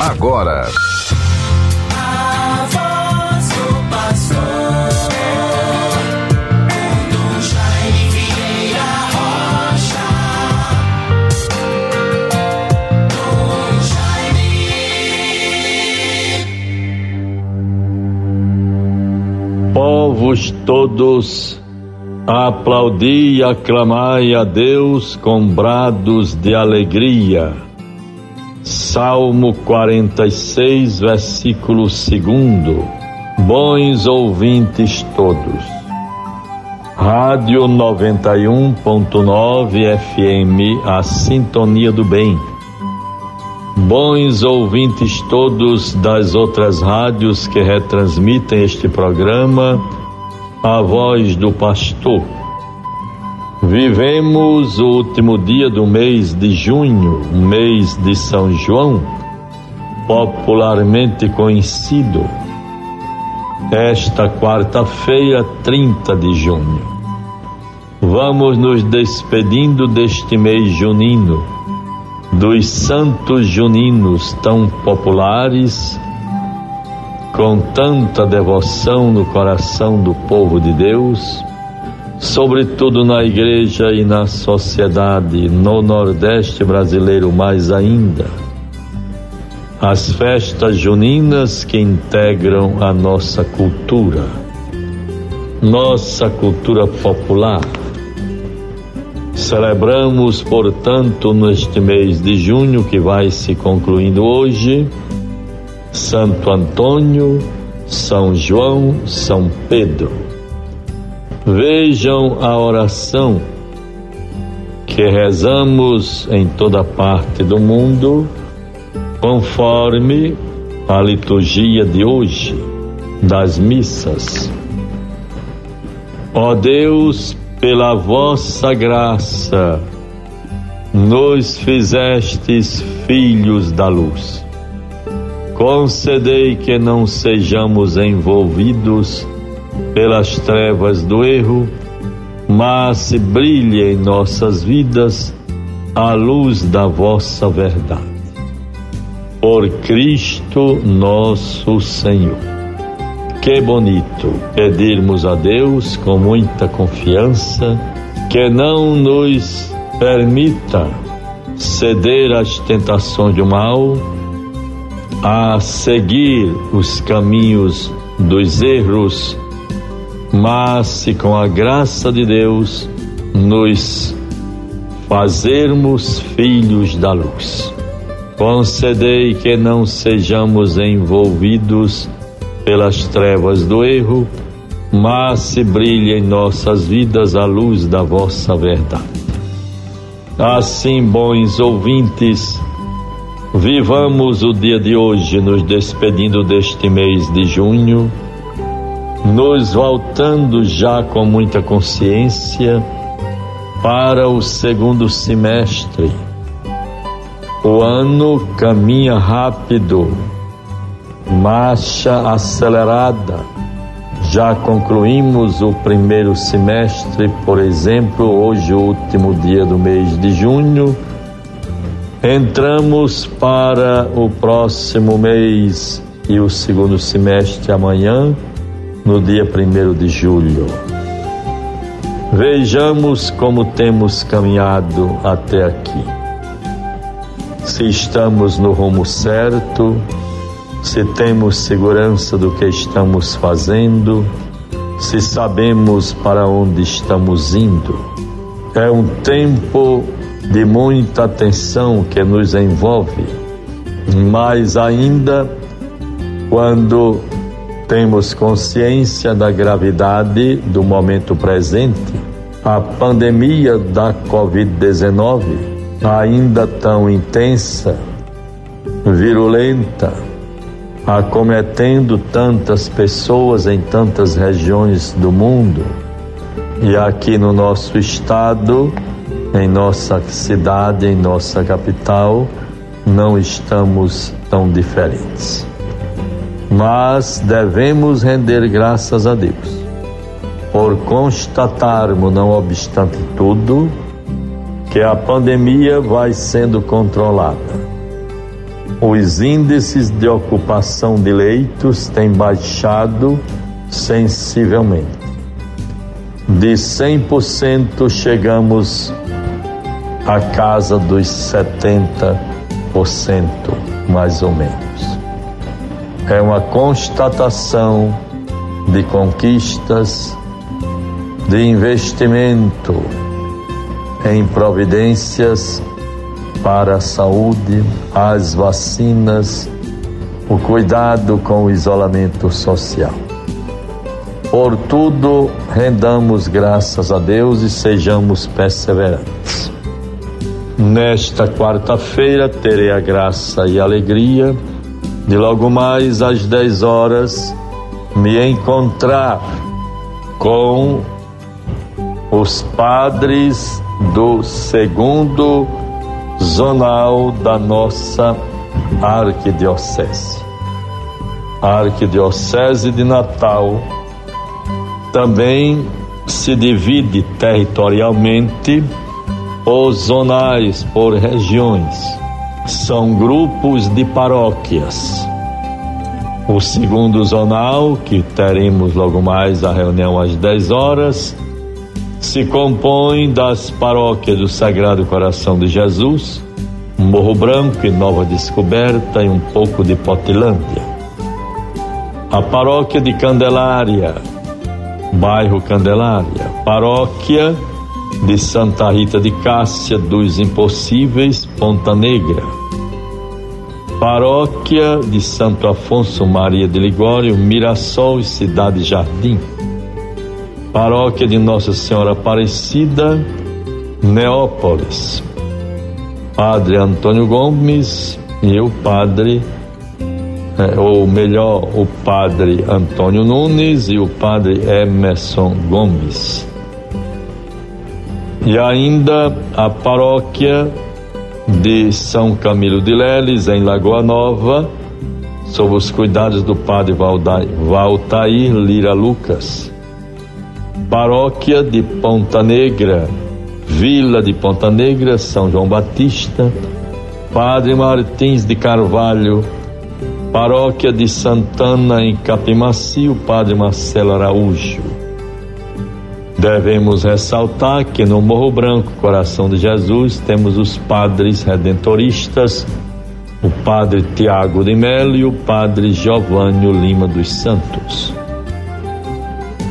agora. Povos todos, aplaudi e aclamai a Deus com brados de alegria. Salmo 46, versículo 2. Bons ouvintes todos. Rádio 91.9 FM, a sintonia do bem. Bons ouvintes todos das outras rádios que retransmitem este programa, a voz do pastor. Vivemos o último dia do mês de junho, mês de São João, popularmente conhecido. Esta quarta-feira, 30 de junho. Vamos nos despedindo deste mês junino, dos santos juninos tão populares, com tanta devoção no coração do povo de Deus sobretudo na igreja e na sociedade, no Nordeste brasileiro mais ainda. As festas juninas que integram a nossa cultura, nossa cultura popular. Celebramos, portanto, neste mês de junho que vai se concluindo hoje, Santo Antônio, São João, São Pedro. Vejam a oração que rezamos em toda parte do mundo, conforme a liturgia de hoje, das missas. Ó Deus, pela vossa graça, nos fizestes filhos da luz. Concedei que não sejamos envolvidos pelas trevas do erro, mas brilhe em nossas vidas a luz da vossa verdade. Por Cristo nosso Senhor. Que bonito pedirmos a Deus com muita confiança que não nos permita ceder às tentações do mal, a seguir os caminhos dos erros mas se com a graça de Deus nos fazermos filhos da luz. Concedei que não sejamos envolvidos pelas trevas do erro, mas se brilhe em nossas vidas a luz da vossa verdade. Assim, bons ouvintes, vivamos o dia de hoje nos despedindo deste mês de junho nos voltando já com muita consciência para o segundo semestre. O ano caminha rápido, marcha acelerada. Já concluímos o primeiro semestre, por exemplo, hoje, o último dia do mês de junho. Entramos para o próximo mês e o segundo semestre amanhã no dia 1 de julho. Vejamos como temos caminhado até aqui. Se estamos no rumo certo, se temos segurança do que estamos fazendo, se sabemos para onde estamos indo. É um tempo de muita atenção que nos envolve, mais ainda quando temos consciência da gravidade do momento presente, a pandemia da Covid-19, ainda tão intensa, virulenta, acometendo tantas pessoas em tantas regiões do mundo, e aqui no nosso estado, em nossa cidade, em nossa capital, não estamos tão diferentes mas devemos render graças a Deus por constatarmos, não obstante tudo, que a pandemia vai sendo controlada. os índices de ocupação de leitos têm baixado sensivelmente. De 100% chegamos à casa dos 70%, mais ou menos. É uma constatação de conquistas, de investimento em providências para a saúde, as vacinas, o cuidado com o isolamento social. Por tudo, rendamos graças a Deus e sejamos perseverantes. Nesta quarta-feira, terei a graça e alegria de logo mais às 10 horas me encontrar com os padres do segundo zonal da nossa arquidiocese. A arquidiocese de Natal também se divide territorialmente por zonais, por regiões. São grupos de paróquias. O segundo zonal, que teremos logo mais a reunião às 10 horas, se compõe das paróquias do Sagrado Coração de Jesus, Morro Branco e Nova Descoberta e um pouco de Potilândia. A paróquia de Candelária, bairro Candelária, paróquia de Santa Rita de Cássia dos Impossíveis, Ponta Negra, paróquia de Santo Afonso Maria de Ligório, Mirassol e Cidade Jardim Paróquia de Nossa Senhora Aparecida, Neópolis. Padre Antônio Gomes e o padre, é, ou melhor, o padre Antônio Nunes e o padre Emerson Gomes. E ainda a paróquia de São Camilo de Leles, em Lagoa Nova, sob os cuidados do padre Valtair Lira Lucas. Paróquia de Ponta Negra, Vila de Ponta Negra, São João Batista, Padre Martins de Carvalho, Paróquia de Santana em Capimacio, Padre Marcelo Araújo. Devemos ressaltar que no Morro Branco, Coração de Jesus, temos os padres redentoristas, o Padre Tiago de Melo e o Padre Giovanni Lima dos Santos.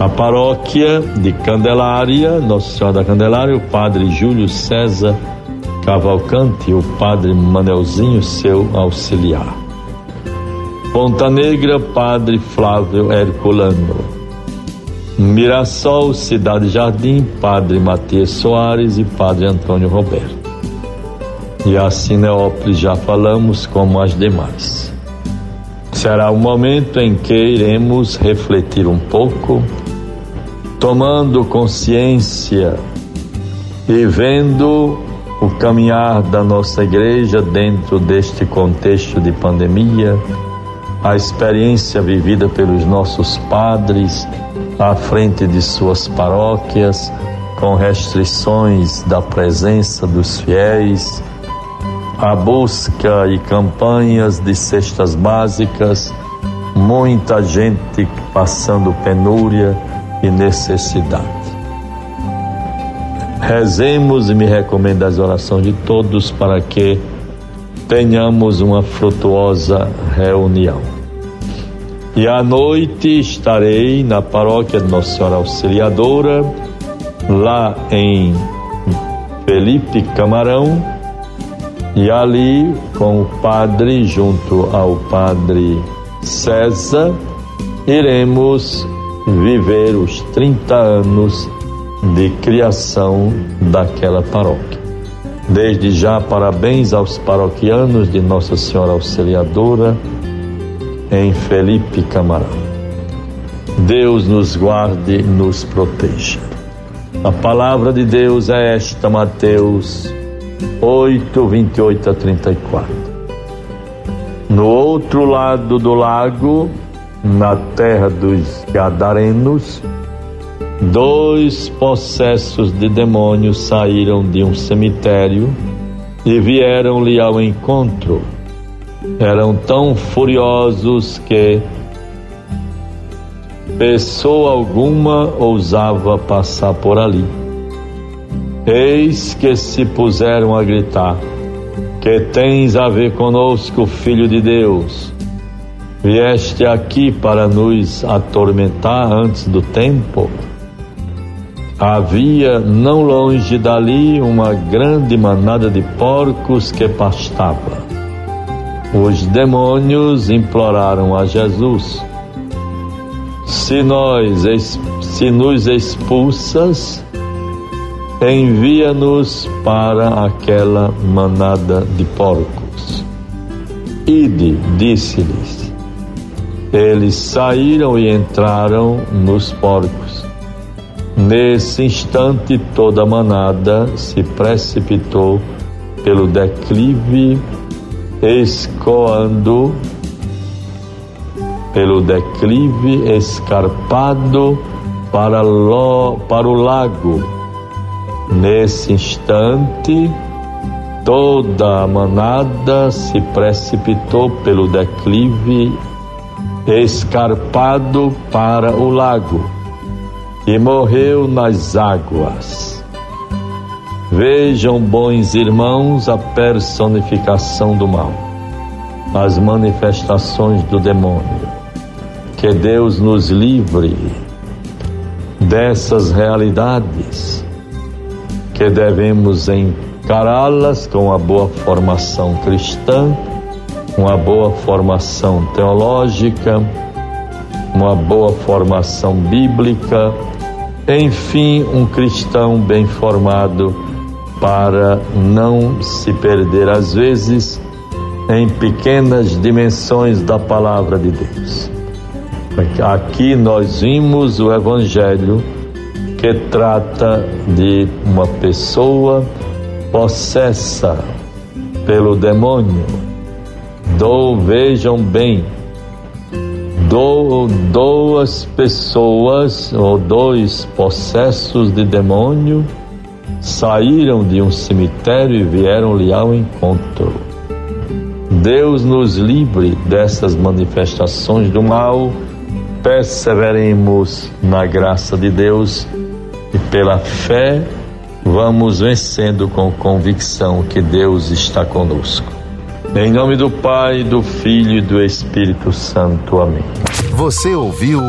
A paróquia de Candelária, Nossa Senhora da Candelária, o padre Júlio César Cavalcante e o padre Manelzinho, seu auxiliar. Ponta Negra, padre Flávio Herculano. Mirassol, Cidade Jardim, padre Matias Soares e padre Antônio Roberto. E a Cineópolis já falamos como as demais. Será o momento em que iremos refletir um pouco tomando consciência e vendo o caminhar da nossa igreja dentro deste contexto de pandemia, a experiência vivida pelos nossos padres à frente de suas paróquias, com restrições da presença dos fiéis, a busca e campanhas de cestas básicas, muita gente passando penúria e necessidade. Rezemos e me recomendo as orações de todos para que tenhamos uma frutuosa reunião. E à noite estarei na paróquia de Nossa Senhora Auxiliadora, lá em Felipe Camarão, e ali com o padre, junto ao padre César, iremos viver os 30 anos de criação daquela paróquia. Desde já, parabéns aos paroquianos de Nossa Senhora Auxiliadora em Felipe Camarão. Deus nos guarde nos proteja. A palavra de Deus é esta, Mateus 8, 28 a 34. No outro lado do lago, na terra dos Gadarenos, dois possessos de demônios saíram de um cemitério e vieram-lhe ao encontro. Eram tão furiosos que pessoa alguma ousava passar por ali. Eis que se puseram a gritar: Que tens a ver conosco, filho de Deus? Vieste aqui para nos atormentar antes do tempo? Havia não longe dali uma grande manada de porcos que pastava. Os demônios imploraram a Jesus: Se nós se nos expulsas, envia-nos para aquela manada de porcos. Ide, disse-lhes. Eles saíram e entraram nos porcos. Nesse instante, toda a manada se precipitou pelo declive, escoando pelo declive escarpado para, lo, para o lago Nesse instante, toda a manada se precipitou pelo declive escarpado para o lago e morreu nas águas. Vejam, bons irmãos, a personificação do mal, as manifestações do demônio. Que Deus nos livre dessas realidades que devemos encará-las com uma boa formação cristã, uma boa formação teológica, uma boa formação bíblica, enfim, um cristão bem formado para não se perder às vezes em pequenas dimensões da palavra de Deus. Aqui nós vimos o Evangelho que trata de uma pessoa possessa pelo demônio. Do, vejam bem, do, duas pessoas ou dois possessos de demônio saíram de um cemitério e vieram-lhe ao encontro. Deus nos livre dessas manifestações do mal, perseveremos na graça de Deus e pela fé vamos vencendo com convicção que Deus está conosco. Em nome do Pai, do Filho e do Espírito Santo. Amém. Você ouviu